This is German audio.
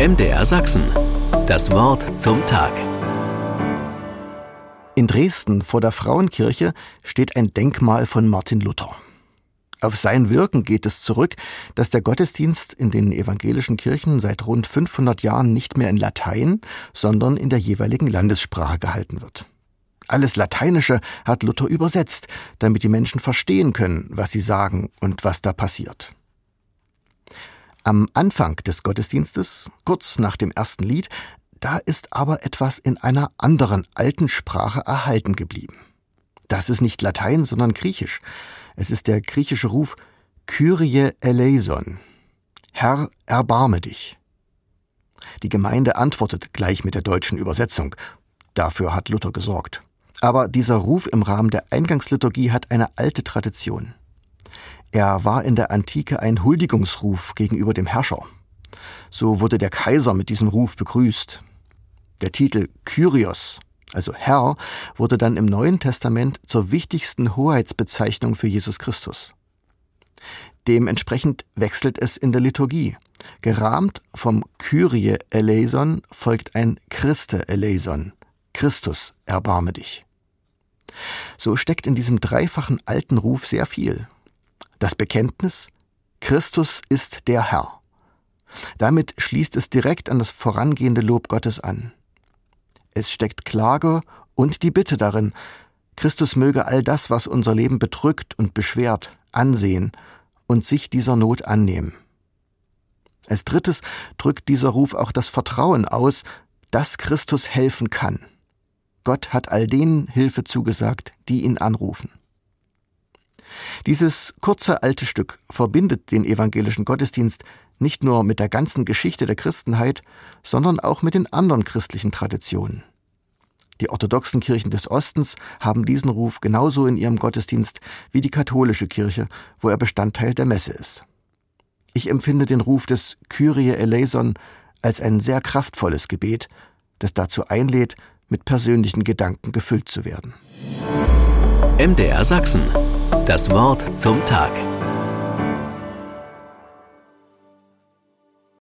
MDR Sachsen. Das Wort zum Tag. In Dresden vor der Frauenkirche steht ein Denkmal von Martin Luther. Auf sein Wirken geht es zurück, dass der Gottesdienst in den evangelischen Kirchen seit rund 500 Jahren nicht mehr in Latein, sondern in der jeweiligen Landessprache gehalten wird. Alles Lateinische hat Luther übersetzt, damit die Menschen verstehen können, was sie sagen und was da passiert. Am Anfang des Gottesdienstes, kurz nach dem ersten Lied, da ist aber etwas in einer anderen alten Sprache erhalten geblieben. Das ist nicht Latein, sondern Griechisch. Es ist der griechische Ruf Kyrie eleison. Herr, erbarme dich. Die Gemeinde antwortet gleich mit der deutschen Übersetzung. Dafür hat Luther gesorgt. Aber dieser Ruf im Rahmen der Eingangsliturgie hat eine alte Tradition. Er war in der Antike ein Huldigungsruf gegenüber dem Herrscher. So wurde der Kaiser mit diesem Ruf begrüßt. Der Titel Kyrios, also Herr, wurde dann im Neuen Testament zur wichtigsten Hoheitsbezeichnung für Jesus Christus. Dementsprechend wechselt es in der Liturgie. Gerahmt vom Kyrie eleison folgt ein Christe eleison. Christus, erbarme dich. So steckt in diesem dreifachen alten Ruf sehr viel. Das Bekenntnis, Christus ist der Herr. Damit schließt es direkt an das vorangehende Lob Gottes an. Es steckt Klage und die Bitte darin, Christus möge all das, was unser Leben bedrückt und beschwert, ansehen und sich dieser Not annehmen. Als drittes drückt dieser Ruf auch das Vertrauen aus, dass Christus helfen kann. Gott hat all denen Hilfe zugesagt, die ihn anrufen. Dieses kurze alte Stück verbindet den evangelischen Gottesdienst nicht nur mit der ganzen Geschichte der Christenheit, sondern auch mit den anderen christlichen Traditionen. Die orthodoxen Kirchen des Ostens haben diesen Ruf genauso in ihrem Gottesdienst wie die katholische Kirche, wo er Bestandteil der Messe ist. Ich empfinde den Ruf des Kyrie eleison als ein sehr kraftvolles Gebet, das dazu einlädt, mit persönlichen Gedanken gefüllt zu werden. MDR Sachsen. Das Wort zum Tag.